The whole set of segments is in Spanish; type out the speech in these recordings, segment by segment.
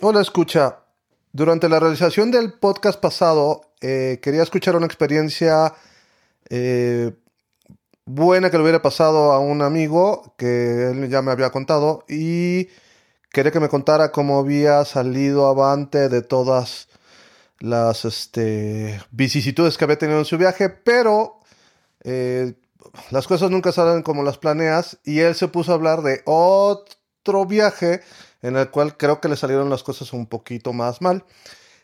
Hola, escucha. Durante la realización del podcast pasado, eh, quería escuchar una experiencia eh, buena que le hubiera pasado a un amigo que él ya me había contado y quería que me contara cómo había salido avante de todas las este, vicisitudes que había tenido en su viaje, pero eh, las cosas nunca salen como las planeas y él se puso a hablar de otro viaje en el cual creo que le salieron las cosas un poquito más mal.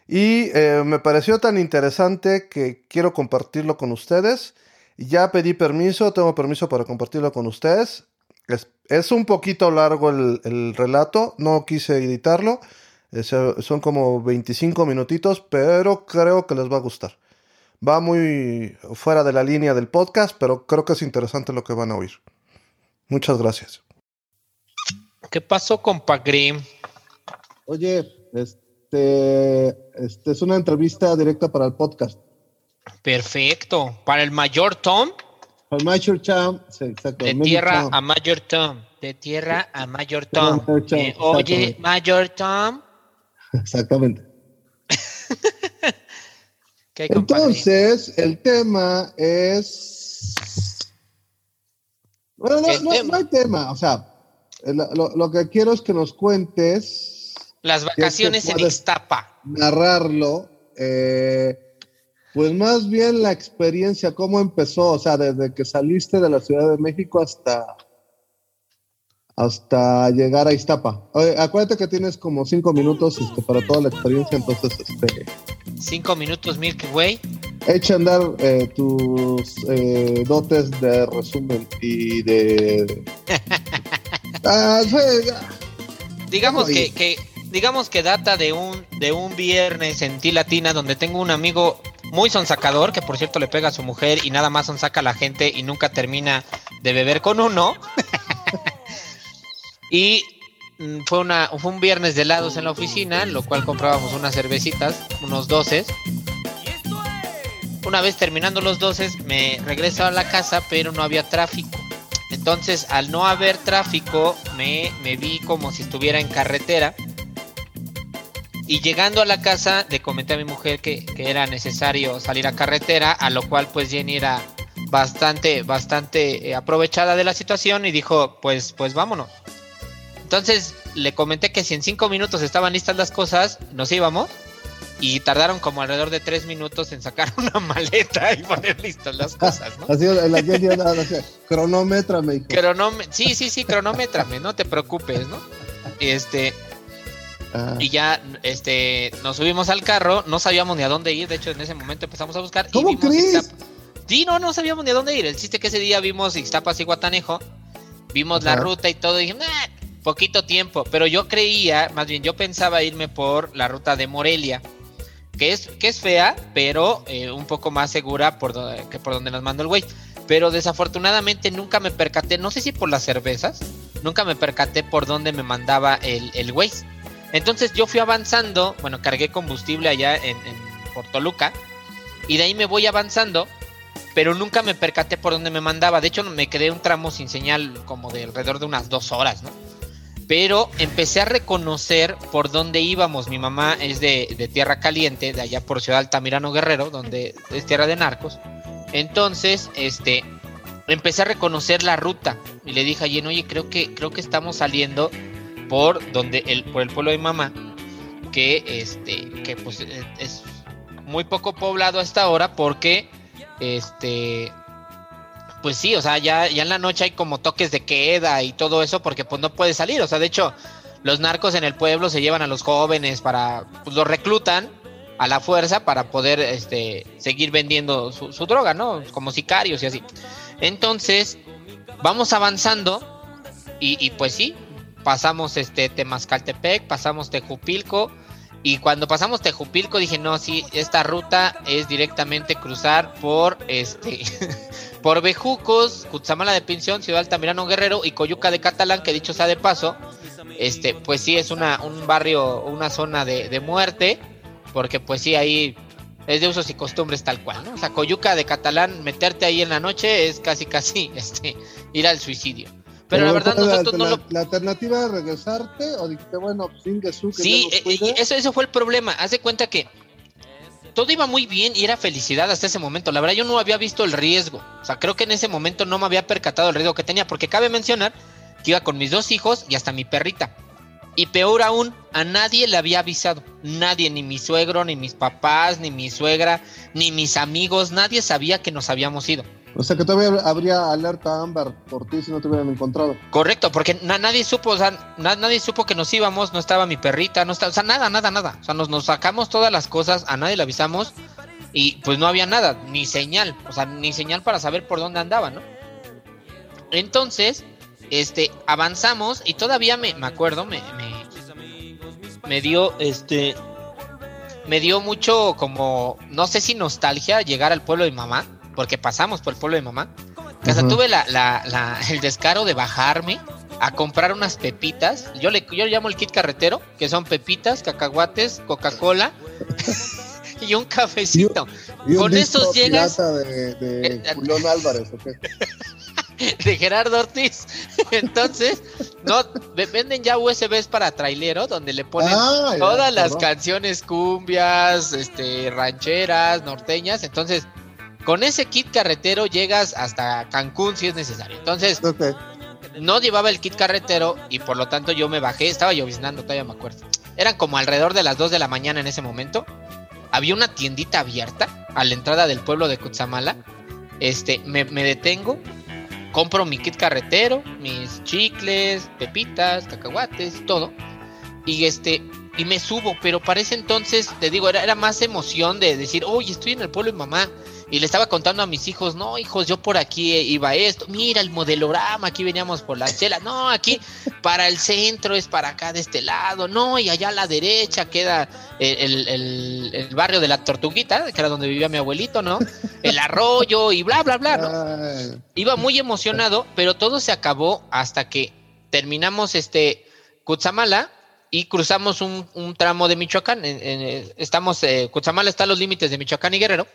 Y eh, me pareció tan interesante que quiero compartirlo con ustedes. Ya pedí permiso, tengo permiso para compartirlo con ustedes. Es, un poquito largo el, relato, no quise editarlo. son como 25 minutitos, pero creo que les va a gustar. Va muy fuera de la línea del podcast, pero creo que es interesante lo que van a oír. Muchas gracias. ¿Qué pasó, compa Grimm? Oye, este, este es una entrevista directa para el podcast. Perfecto. ¿Para el mayor Tom? Para el Mayor Tom, De tierra a Mayor Tom. De tierra a Mayor Tom. Eh, oye, Mayor Tom. Exactamente. Entonces, el tema es. Bueno, no, no hay tema, o sea, lo, que quiero es que nos cuentes. Las vacaciones en Ixtapa. Narrarlo. Eh, pues más bien la experiencia, cómo empezó, o sea, desde que saliste de la Ciudad de México hasta, hasta llegar a Iztapa. acuérdate que tienes como cinco minutos este, para toda la experiencia, entonces, este... Cinco minutos, Milky Way. Echa a andar eh, tus eh, dotes de resumen y de... Ah, digamos que, digamos que data de un de un viernes en Ti Latina donde tengo un amigo muy sonsacador que por cierto le pega a su mujer y nada más sonsaca a la gente y nunca termina de beber con uno. y mm, fue una fue un viernes de helados en la oficina, lo cual comprábamos unas cervecitas, unos doces. Una vez terminando los doces me regreso a la casa, pero no había tráfico. Entonces, al no haber tráfico, me, vi como si estuviera en carretera. Y llegando a la casa, le comenté a mi mujer que, era necesario salir a carretera, a lo cual pues Jenny era bastante, bastante eh, aprovechada de la situación y dijo, pues, pues vámonos. Entonces le comenté que si en cinco minutos estaban listas las cosas, nos íbamos y tardaron como alrededor de tres minutos en sacar una maleta y poner listas las cosas, ¿no? Así, la cronómetrame, sí, sí, sí, cronómetrame, no te preocupes, ¿no? Este, ah. Y ya este, nos subimos al carro, no sabíamos ni a dónde ir, de hecho en ese momento empezamos a buscar. ¿Cómo y crees? Sí, no, no sabíamos ni a dónde ir. El chiste que ese día vimos Ixtapas y Guatanejo, vimos la ruta y todo, y dije, poquito tiempo, pero yo creía, más bien yo pensaba irme por la ruta de Morelia que es, que es fea, pero eh, un poco más segura por que por donde nos mandó el güey. Pero desafortunadamente nunca me percaté, no sé si por las cervezas, nunca me percaté por dónde me mandaba el, el güey. Entonces yo fui avanzando, bueno, cargué combustible allá en, en Portoluca, y de ahí me voy avanzando, pero nunca me percaté por dónde me mandaba. De hecho, me quedé un tramo sin señal como de alrededor de unas dos horas, ¿no? Pero empecé a reconocer por dónde íbamos. Mi mamá es de, Tierra Caliente, de allá por Ciudad Altamirano Guerrero, donde es tierra de narcos. Entonces, este, empecé a reconocer la ruta y le dije a Jen, oye, creo que, creo que estamos saliendo por donde el, por el pueblo de mamá, que este, que pues es muy poco poblado hasta ahora porque este pues sí, o sea, ya, ya en la noche hay como toques de queda y todo eso porque pues no puede salir, o sea, de hecho, los narcos en el pueblo se llevan a los jóvenes para, pues los reclutan a la fuerza para poder este, seguir vendiendo su, droga, ¿no? Como sicarios y así. Entonces, vamos avanzando y, y pues sí, pasamos este Temascaltepec, pasamos Tejupilco y cuando pasamos Tejupilco dije, no, sí, esta ruta es directamente cruzar por este por Bejucos, Cutzamala de Pinción, Ciudad Altamirano Guerrero y Coyuca de Catalán, que dicho sea de paso, este, pues sí es una, un barrio, una zona de, muerte, porque pues sí ahí es de usos y costumbres tal cual, ¿no? O sea, Coyuca de Catalán, meterte ahí en la noche es casi casi este, ir al suicidio. Pero, la verdad, nosotros la, no lo. ¿La alternativa era regresarte o dijiste, bueno, sin que Sí, eh, eso, eso fue el problema. Haz de cuenta que todo iba muy bien y era felicidad hasta ese momento. La verdad, yo no había visto el riesgo. O sea, creo que en ese momento no me había percatado el riesgo que tenía, porque cabe mencionar que iba con mis dos hijos y hasta mi perrita. Y peor aún, a nadie le había avisado. Nadie, ni mi suegro, ni mis papás, ni mi suegra, ni mis amigos, nadie sabía que nos habíamos ido. O sea que todavía habría alerta ámbar por ti si no te hubieran encontrado. Correcto, porque nadie supo, o sea, nadie supo que nos íbamos, no estaba mi perrita, no estaba, o sea, nada, nada, nada. O sea, nos, sacamos todas las cosas, a nadie le avisamos y pues no había nada, ni señal, o sea, ni señal para saber por dónde andaba, ¿no? Entonces, este, avanzamos y todavía me, me acuerdo, me, me, dio, este, me dio mucho como, no sé si nostalgia llegar al pueblo de mamá porque pasamos por el pueblo de mamá. Hasta tuve la, la, el descaro de bajarme a comprar unas pepitas. Yo le, yo llamo el kit carretero, que son pepitas, cacahuates, Coca-Cola y un cafecito. Con esos llegas. De, de eh, Julián Álvarez, de Gerardo Ortiz. Entonces, no, venden ya USBs para trailero donde le ponen ah, todas las canciones cumbias, este, rancheras, norteñas. Entonces, con ese kit carretero llegas hasta Cancún si es necesario. Entonces, no llevaba el kit carretero y por lo tanto yo me bajé. Estaba lloviznando, todavía me acuerdo. Eran como alrededor de las 2 de la mañana en ese momento. Había una tiendita abierta a la entrada del pueblo de Cutzamala. Este, me, me detengo, compro mi kit carretero, mis chicles, pepitas, cacahuates, todo. Y este, y me subo, pero para ese entonces, te digo, era, era más emoción de decir, oye, estoy en el pueblo de mamá y le estaba contando a mis hijos, no, hijos, yo por aquí iba esto, mira el modelorama, aquí veníamos por la chela, no, aquí para el centro es para acá de este lado, no, y allá a la derecha queda el, barrio de la Tortuguita, que era donde vivía mi abuelito, ¿no? El arroyo y bla, bla, bla, ¿no? Iba muy emocionado, pero todo se acabó hasta que terminamos este Cutzamala y cruzamos un, tramo de Michoacán. estamos, eh, Cutzamala está a los límites de Michoacán y Guerrero.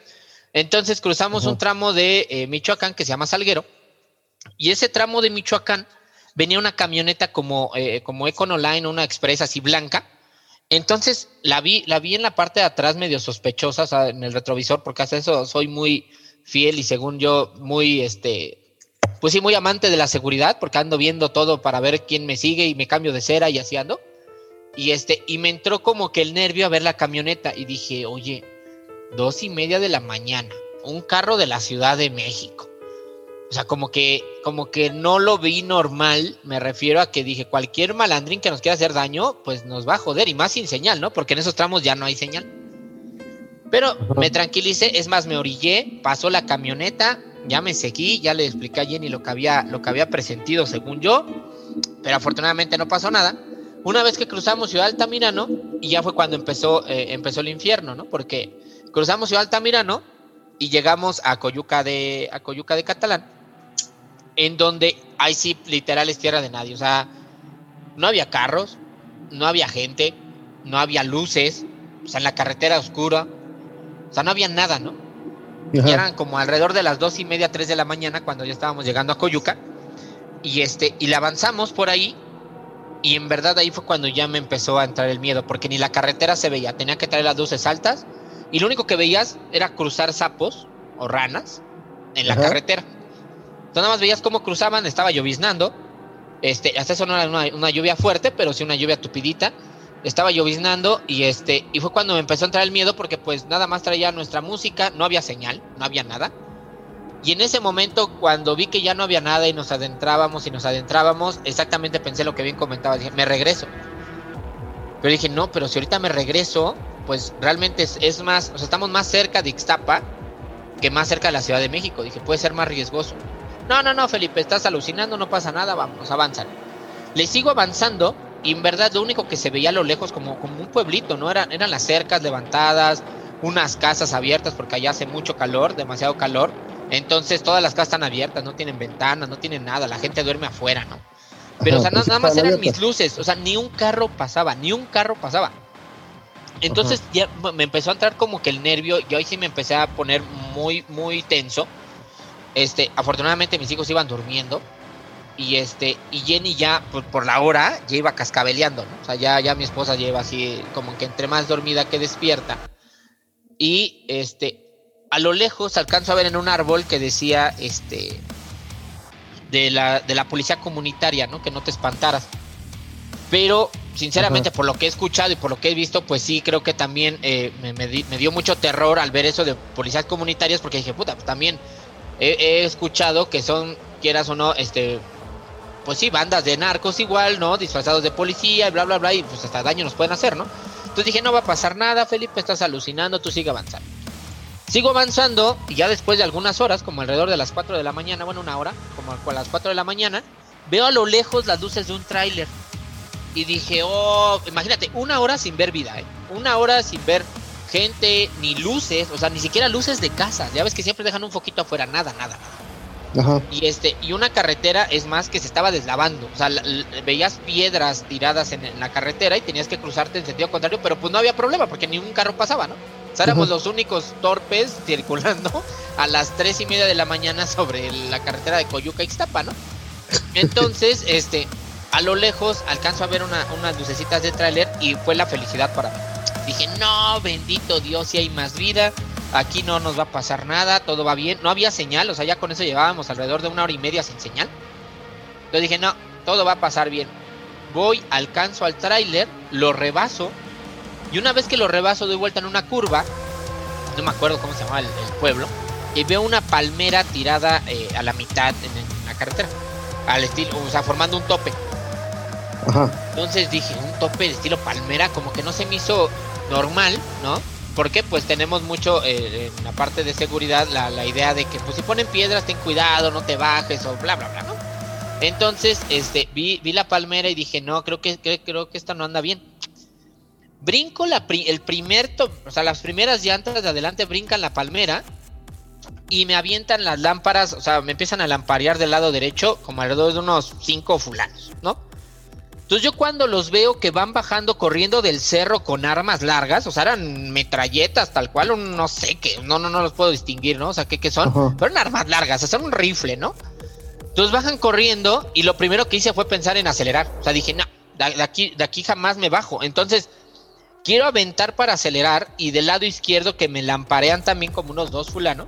Entonces cruzamos un tramo de eh, Michoacán que se llama Salguero. Y ese tramo de Michoacán venía una camioneta como, eh, como Econoline, una expresa así blanca. Entonces la vi, la vi en la parte de atrás medio sospechosa, en el retrovisor, porque hasta eso soy muy fiel y según yo muy, este, pues sí, muy amante de la seguridad, porque ando viendo todo para ver quién me sigue y me cambio de cera y así ando. Y este, y me entró como que el nervio a ver la camioneta y dije, oye, dos y media de la mañana, un carro de la Ciudad de México. O sea, como que, como que no lo vi normal, me refiero a que dije, cualquier malandrín que nos quiera hacer daño, pues nos va a joder, y más sin señal, ¿no? Porque en esos tramos ya no hay señal. Pero me tranquilicé, es más, me orillé, pasó la camioneta, ya me seguí, ya le expliqué a Jenny lo que había, lo que había presentido según yo, pero afortunadamente no pasó nada. Una vez que cruzamos Ciudad Altamirano, y ya fue cuando empezó, eh, empezó el infierno, ¿no? Porque Cruzamos Ciudad Altamirano y llegamos a Coyuca de, a Coyuca de Catalán, en donde ahí sí, literal, es tierra de nadie. O sea, no había carros, no había gente, no había luces, o sea, en la carretera oscura, o sea, no había nada, ¿no? Y eran como alrededor de las dos y media, tres de la mañana cuando ya estábamos llegando a Coyuca. Y este, y le avanzamos por ahí. Y en verdad ahí fue cuando ya me empezó a entrar el miedo, porque ni la carretera se veía, tenía que traer las luces altas y lo único que veías era cruzar sapos o ranas en la carretera. Entonces nada más veías cómo cruzaban, estaba lloviznando. Este, hasta eso no era una, lluvia fuerte, pero sí una lluvia tupidita. Estaba lloviznando y este, y fue cuando me empezó a entrar el miedo porque pues nada más traía nuestra música, no había señal, no había nada. Y en ese momento, cuando vi que ya no había nada y nos adentrábamos y nos adentrábamos, exactamente pensé lo que bien comentaba, dije, me regreso. Pero dije, no, pero si ahorita me regreso, pues realmente es, más, o sea, estamos más cerca de Ixtapa que más cerca de la Ciudad de México. Dije, puede ser más riesgoso. No, no, no, Felipe, estás alucinando, no pasa nada, vamos, avanzan. Le sigo avanzando y en verdad lo único que se veía a lo lejos como, como un pueblito, ¿no? Eran, eran las cercas levantadas, unas casas abiertas porque allá hace mucho calor, demasiado calor. Entonces todas las casas están abiertas, no tienen ventanas, no tienen nada, la gente duerme afuera, ¿no? Pero, o sea, pues nada más eran mis luces, o sea, ni un carro pasaba, ni un carro pasaba. Entonces ya me empezó a entrar como que el nervio, yo ahí sí me empecé a poner muy, muy tenso. Este, afortunadamente mis hijos iban durmiendo. y este, y Jenny ya, por, la hora, ya iba cascabeleando, ¿no? O sea, ya, ya mi esposa lleva así, como que entre más dormida que despierta. Y este, a lo lejos alcanzo a ver en un árbol que decía, este, de la, de la policía comunitaria, ¿no? Que no te espantaras. Pero, sinceramente, por lo que he escuchado y por lo que he visto, pues sí, creo que también eh, me, dio mucho terror al ver eso de policías comunitarias, porque dije, puta, pues también he, he escuchado que son, quieras o no, este, pues sí, bandas de narcos igual, ¿no? Disfrazados de policía y bla, bla, bla, y pues hasta daño nos pueden hacer, ¿no? Entonces dije, no va a pasar nada, Felipe, estás alucinando, tú sigue avanzando. Sigo avanzando y ya después de algunas horas, como alrededor de las 4 de la mañana, bueno, una hora, como a las 4 de la mañana, veo a lo lejos las luces de un tráiler. Y dije, oh, imagínate, una hora sin ver vida, ¿eh? Una hora sin ver gente, ni luces, o sea, ni siquiera luces de casa. Ya ves que siempre dejan un foquito afuera, nada, nada, nada. Y este, y una carretera es más que se estaba deslavando. O sea, veías piedras tiradas en, la carretera y tenías que cruzarte en sentido contrario, pero pues no había problema porque ningún carro pasaba, ¿no? O sea, éramos los únicos torpes circulando a las tres y media de la mañana sobre la carretera de Coyuca Ixtapa, ¿no? Entonces, este, a lo lejos alcanzo a ver unas lucecitas de tráiler y fue la felicidad para mí. Dije, no, bendito Dios, si hay más vida aquí no nos va a pasar nada, todo va bien. No había señal, o sea, ya con eso llevábamos alrededor de una hora y media sin señal. Entonces dije, no, todo va a pasar bien. Voy, alcanzo al tráiler, lo rebaso, y una vez que lo rebaso doy vuelta en una curva, no me acuerdo cómo se llama el, pueblo, y veo una palmera tirada eh, a la mitad en, la carretera, al estilo, o sea, formando un tope. Entonces dije, un tope de estilo palmera, como que no se me hizo normal, ¿no? porque pues tenemos mucho eh, en la parte de seguridad la, idea de que pues si ponen piedras ten cuidado, no te bajes o bla bla bla, ¿no? Entonces, este, vi, vi la palmera y dije, no, creo que, creo que esta no anda bien. Brinco el primer, o sea, las primeras llantas de adelante brincan la palmera y me avientan las lámparas, o sea, me empiezan a lamparear del lado derecho como alrededor de unos cinco fulanos, ¿no? Entonces yo cuando los veo que van bajando corriendo del cerro con armas largas, o sea, eran metralletas tal cual, no sé qué, no, no, no los puedo distinguir, ¿no? O sea, ¿qué, qué son? Pero eran armas largas, o sea, un rifle, ¿no? Entonces bajan corriendo y lo primero que hice fue pensar en acelerar. O sea, dije, no, de aquí, de aquí jamás me bajo. Entonces, quiero aventar para acelerar y del lado izquierdo que me lamparean también como unos dos fulanos.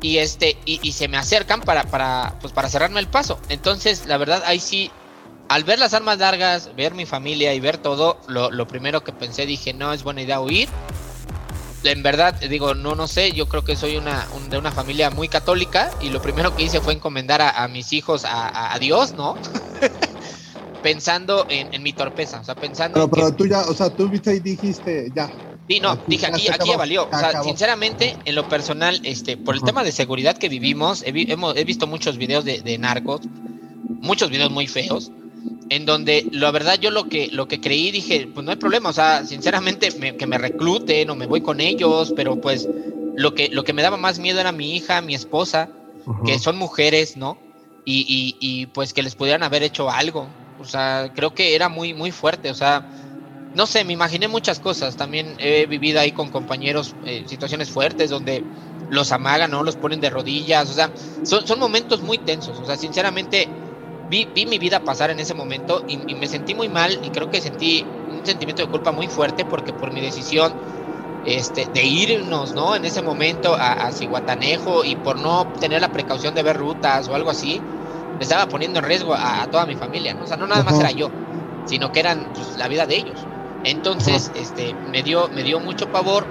Y este, y, y, se me acercan para, para, pues para cerrarme el paso. Entonces, la verdad, ahí sí al ver las armas largas, ver mi familia y ver todo, lo, primero que pensé dije, no es buena idea huir. En verdad, digo, no, no sé, yo creo que soy una, de una familia muy católica y lo primero que hice fue encomendar a, mis hijos a, Dios, ¿no? pensando en, mi torpeza, o sea, pensando... Pero, pero tú ya, o sea, tú viste y dijiste, ya, Sí, no, dije aquí, aquí ya valió. O sea, sinceramente, en lo personal, este, por el tema de seguridad que vivimos, he, hemos, he visto muchos videos de, de, narcos, muchos videos muy feos, en donde la verdad yo lo que lo que creí dije, pues no hay problema, o sea, sinceramente que me recluten o me voy con ellos, pero pues lo que lo que me daba más miedo era mi hija, mi esposa, que son mujeres, ¿no? Y, y, pues que les pudieran haber hecho algo, o sea, creo que era muy muy fuerte, o sea, no sé, me imaginé muchas cosas, también he vivido ahí con compañeros eh, situaciones fuertes donde los amagan, ¿no? Los ponen de rodillas, o sea, son, son momentos muy tensos, o sea, sinceramente vi, mi vida pasar en ese momento y, me sentí muy mal y creo que sentí un sentimiento de culpa muy fuerte porque por mi decisión este, de irnos, ¿no? En ese momento a, a Cihuatanejo y por no tener la precaución de ver rutas o algo así, me estaba poniendo en riesgo a, toda mi familia, ¿no? O sea, no nada más era yo, sino que eran pues, la vida de ellos. Entonces, este, me dio, me dio mucho pavor,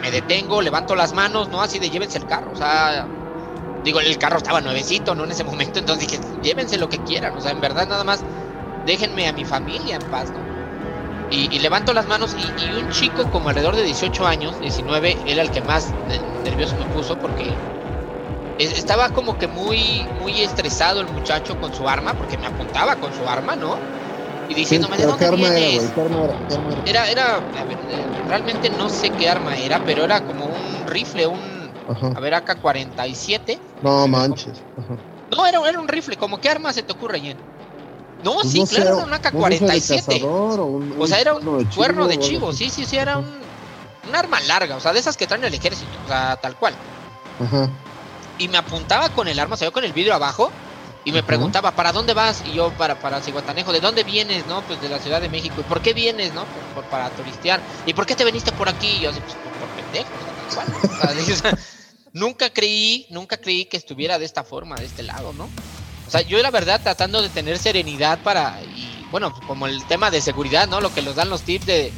me detengo, levanto las manos, ¿no? Así de llévense el carro, o sea, digo, el carro estaba nuevecito, ¿no? En ese momento, entonces dije, llévense lo que quieran, o sea, en verdad nada más déjenme a mi familia en paz, ¿no? Y, levanto las manos y, un chico como alrededor de 18 años, 19, era el que más nervioso me puso porque estaba como que muy, muy estresado el muchacho con su arma, porque me apuntaba con su arma, ¿no? Y diciéndome, ¿de dónde vienes? Era, era, era, realmente no sé qué arma era, pero era como un rifle, un a ver, acá 47. No manches. No, era, era, un rifle. ¿Cómo qué arma se te ocurre, Jen? No, pues sí, claro, era un AK-47. O, sea, era un cuerno de chivo. Sí, sí, sí, era un, un arma larga. O sea, de esas que traen el ejército. O sea, tal cual. Ajá. Y me apuntaba con el arma, se ve con el vidrio abajo. Y me preguntaba, ¿para dónde vas? Y yo, para, para Cihuatanejo, ¿de dónde vienes? No, pues de la Ciudad de México. ¿Y por qué vienes? No, por, para turistear. ¿Y por qué te viniste por aquí? Y yo, pues por, pendejo. Nunca creí, nunca creí que estuviera de esta forma, de este lado, ¿no? O sea, yo la verdad tratando de tener serenidad para, y bueno, como el tema de seguridad, ¿no? Lo que nos dan los tips de,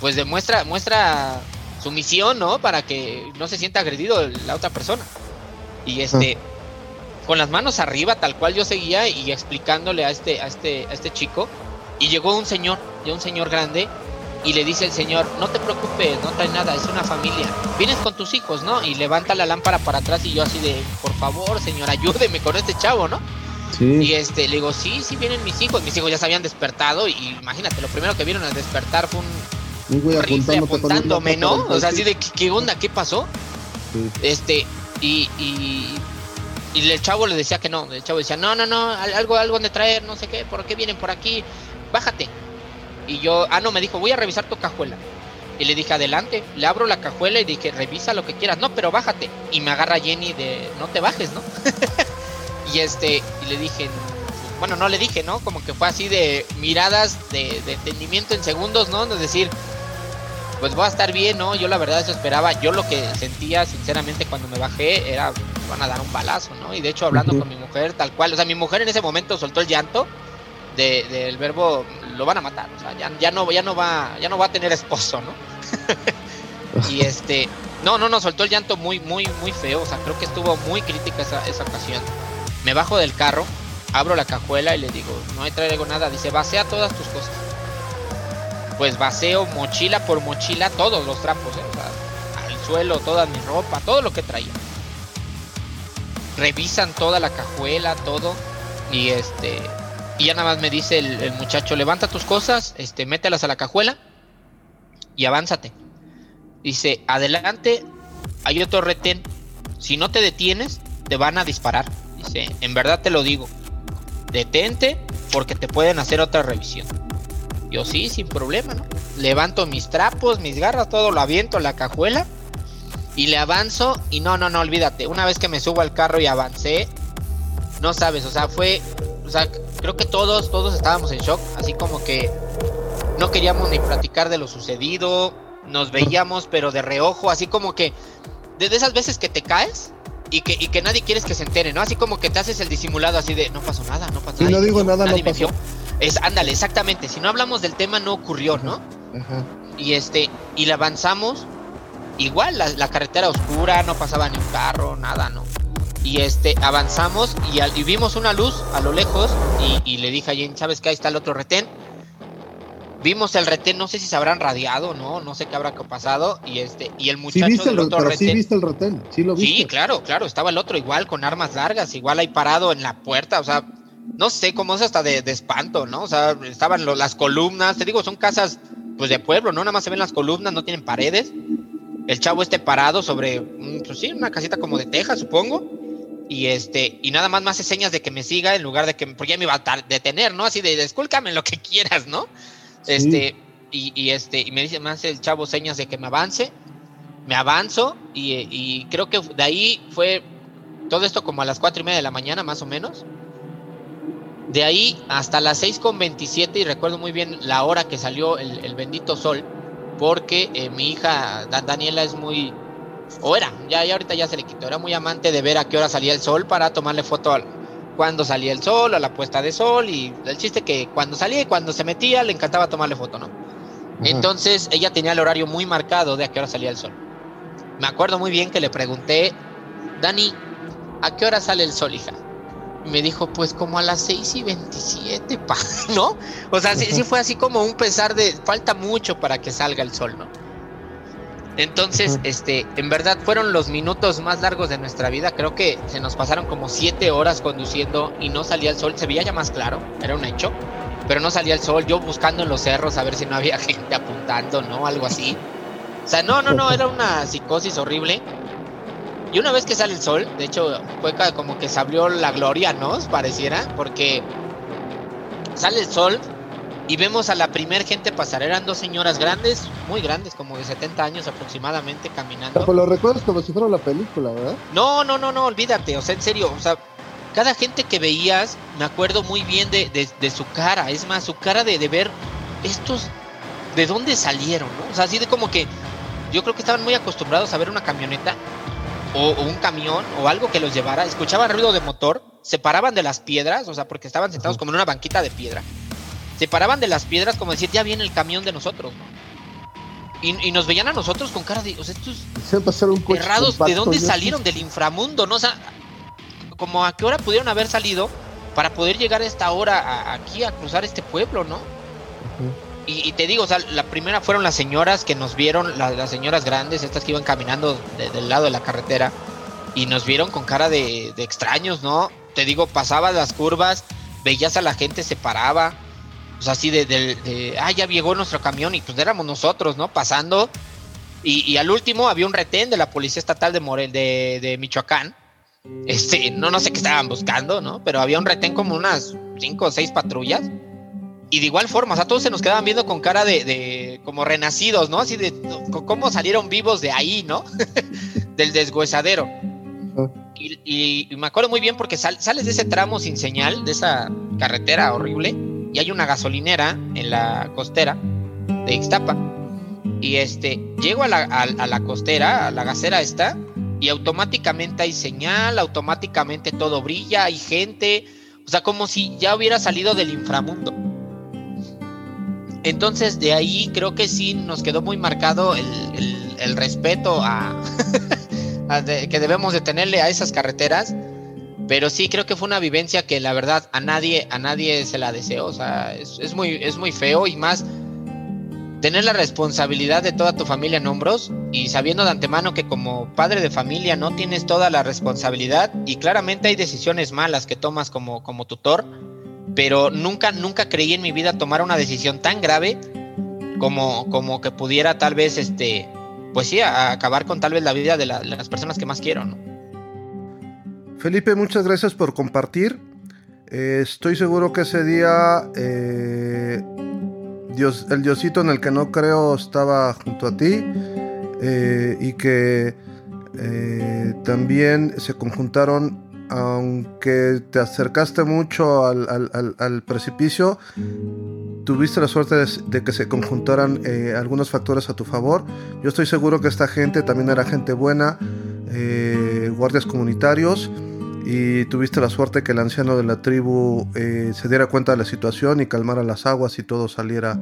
pues demuestra, muestra su misión, ¿no? Para que no se sienta agredido la otra persona. Y este, con las manos arriba, tal cual yo seguía y explicándole a este, a este, a este chico. Y llegó un señor, ya un señor grande, y le dice el señor, no te preocupes, no trae nada, es una familia. Vienes con tus hijos, ¿no? Y levanta la lámpara para atrás y yo así de, por favor, señor, ayúdeme con este chavo, ¿no? Sí. Y este, le digo, sí, sí vienen mis hijos. Mis hijos ya se habían despertado y imagínate, lo primero que vieron al despertar fue un, un rifle apuntándome, ¿no? O sea, así de, ¿qué, onda? ¿Qué pasó? Este, y, y y el chavo le decía que no, el chavo decía, no, no, no, algo, algo de traer, no sé qué, ¿por qué vienen por aquí? Bájate. Y yo, ah, no, me dijo, voy a revisar tu cajuela. Y le dije, adelante, le abro la cajuela y dije, revisa lo que quieras. No, pero bájate. Y me agarra Jenny de, no te bajes, ¿no? y este, y le dije, bueno, no le dije, ¿no? Como que fue así de miradas de, de entendimiento en segundos, ¿no? Es decir, pues voy a estar bien, ¿no? Yo la verdad eso esperaba. Yo lo que sentía, sinceramente, cuando me bajé era, van a dar un balazo, ¿no? Y de hecho, hablando con mi mujer, tal cual, o sea, mi mujer en ese momento soltó el llanto del verbo, lo van a matar, o sea, ya, no, ya, no va, ya no va a tener esposo, ¿no? y este, no, no, no, soltó el llanto muy, muy, muy feo, o sea, creo que estuvo muy crítica esa, esa ocasión. Me bajo del carro, abro la cajuela y le digo, no traigo nada, dice, vacía todas tus cosas pues vaceo mochila por mochila todos los trapos, ¿eh? al suelo, toda mi ropa, todo lo que traía. Revisan toda la cajuela, todo. Y este. Y ya nada más me dice el, muchacho, levanta tus cosas, este, mételas a la cajuela y avánzate. Dice, adelante, hay otro retén. Si no te detienes, te van a disparar. Dice, en verdad te lo digo. Detente porque te pueden hacer otra revisión. Yo sí, sin problema, ¿no? Levanto mis trapos, mis garras, todo lo aviento la cajuela y le avanzo y no, no, no, olvídate. Una vez que me subo al carro y avancé, no sabes, o sea, fue, o sea, creo que todos, todos estábamos en shock, así como que no queríamos ni platicar de lo sucedido, nos veíamos pero de reojo, así como que de esas veces que te caes y que, y que nadie quieres que se entere, ¿no? Así como que te haces el disimulado así de no pasó nada, no pasó nada. Y no digo nada, no pasó. Es, ándale, exactamente. Si no hablamos del tema, no ocurrió, ¿no? Y este, y avanzamos. Igual, la, carretera oscura, no pasaba ni un carro, nada, ¿no? Y este, avanzamos y, vimos una luz a lo lejos. Y, le dije a Jane, ¿sabes qué? Ahí está el otro retén. Vimos el retén, no sé si se habrán radiado, ¿no? No sé qué habrá pasado. Y este, y el muchacho viste el, otro retén. Sí, viste el retén, sí lo viste. Sí, claro, claro. Estaba el otro igual, con armas largas, igual ahí parado en la puerta, o sea no sé cómo es hasta de, espanto, ¿no? O sea, estaban las columnas, te digo, son casas pues de pueblo, ¿no? Nada más se ven las columnas, no tienen paredes. El chavo esté parado sobre, pues sí, una casita como de teja, supongo. Y este, y nada más me hace señas de que me siga en lugar de que, porque ya me iba a detener, ¿no? Así de, discúlcame lo que quieras, ¿no? Este, y, este, y me dice, me hace el chavo señas de que me avance. Me avanzo y, y creo que de ahí fue todo esto como a las cuatro y media de la mañana, más o menos. De ahí hasta las 6.27 y recuerdo muy bien la hora que salió el, bendito sol, porque eh, mi hija Daniela es muy, o era, ya, ya ahorita ya se le quitó, era muy amante de ver a qué hora salía el sol para tomarle foto al, cuando salía el sol, a la puesta de sol y el chiste que cuando salía y cuando se metía le encantaba tomarle foto, ¿no? Entonces ella tenía el horario muy marcado de a qué hora salía el sol. Me acuerdo muy bien que le pregunté, Dani, ¿a qué hora sale el sol, hija? me dijo, pues como a las 6 y 27, pa, ¿no? O sea, sí, fue así como un pesar de, falta mucho para que salga el sol, ¿no? Entonces, este, en verdad fueron los minutos más largos de nuestra vida. Creo que se nos pasaron como siete horas conduciendo y no salía el sol. Se veía ya más claro, era un hecho, pero no salía el sol. Yo buscando en los cerros a ver si no había gente apuntando, ¿no? Algo así. O sea, no, no, no, era una psicosis horrible. Y una vez que sale el sol, de hecho, fue como que se abrió la gloria, ¿no? Pareciera, porque sale el sol y vemos a la primer gente pasar. Eran dos señoras grandes, muy grandes, como de 70 años aproximadamente, caminando. Pero lo recuerdas como si fuera la película, ¿verdad? No, no, no, no, olvídate, o sea, en serio, o sea, cada gente que veías, me acuerdo muy bien de, su cara, es más, su cara de, ver estos, de dónde salieron, ¿no? O sea, así de como que yo creo que estaban muy acostumbrados a ver una camioneta o, un camión o algo que los llevara, escuchaban ruido de motor, se paraban de las piedras, o sea, porque estaban sentados como en una banquita de piedra, se paraban de las piedras como decir, ya viene el camión de nosotros, ¿no? Y, nos veían a nosotros con cara de, o sea, estos errados, ¿de dónde salieron? Del inframundo, ¿no? O sea, como a qué hora pudieron haber salido para poder llegar a esta hora aquí a cruzar este pueblo, ¿no? y, te digo, o sea, la primera fueron las señoras que nos vieron, las señoras grandes, estas que iban caminando del lado de la carretera, y nos vieron con cara de, extraños, ¿no? Te digo, pasaba las curvas, veías a la gente, se paraba, sea, así de, de, ah, ya llegó nuestro camión y pues éramos nosotros, ¿no? Pasando. Y, al último había un retén de la Policía Estatal de Morel, de, de, Michoacán. Este, no, no sé qué estaban buscando, ¿no? Pero había un retén como unas cinco o seis patrullas. Y de igual forma, o sea, todos se nos quedaban viendo con cara de, como renacidos, ¿no? Así de cómo salieron vivos de ahí, ¿no? Del deshuesadero. Y, y, me acuerdo muy bien porque sales de ese tramo sin señal, de esa carretera horrible y hay una gasolinera en la costera de Ixtapa. Y este, llego a la, a, la costera, a la gasera esta, y automáticamente hay señal, automáticamente todo brilla, hay gente, o sea, como si ya hubiera salido del inframundo. Entonces de ahí creo que sí nos quedó muy marcado el, el, respeto a, que debemos de tenerle a esas carreteras pero sí creo que fue una vivencia que la verdad a nadie, a nadie se la deseó. O sea, es, muy, es muy feo y más tener la responsabilidad de toda tu familia en hombros y sabiendo de antemano que como padre de familia no tienes toda la responsabilidad y claramente hay decisiones malas que tomas como, como tutor, pero nunca, nunca creí en mi vida tomar una decisión tan grave como, como que pudiera tal vez, este, pues sí, acabar con tal vez la vida de, de las personas que más quiero, ¿no? Felipe, muchas gracias por compartir. Eh, estoy seguro que ese día eh, Dios, el Diosito en el que no creo estaba junto a ti eh, y que también se conjuntaron, aunque te acercaste mucho al, precipicio, tuviste la suerte de, que se conjuntaran algunos factores a tu favor. Yo estoy seguro que esta gente también era gente buena, guardias comunitarios y tuviste la suerte que el anciano de la tribu eh, se diera cuenta de la situación y calmara las aguas y todo saliera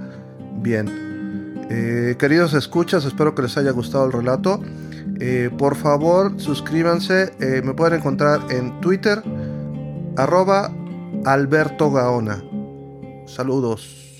bien. Eh, queridos escuchas, espero que les haya gustado el relato. Eh, por favor, suscríbanse. me pueden encontrar en Twitter, arroba Alberto Gaona. Saludos.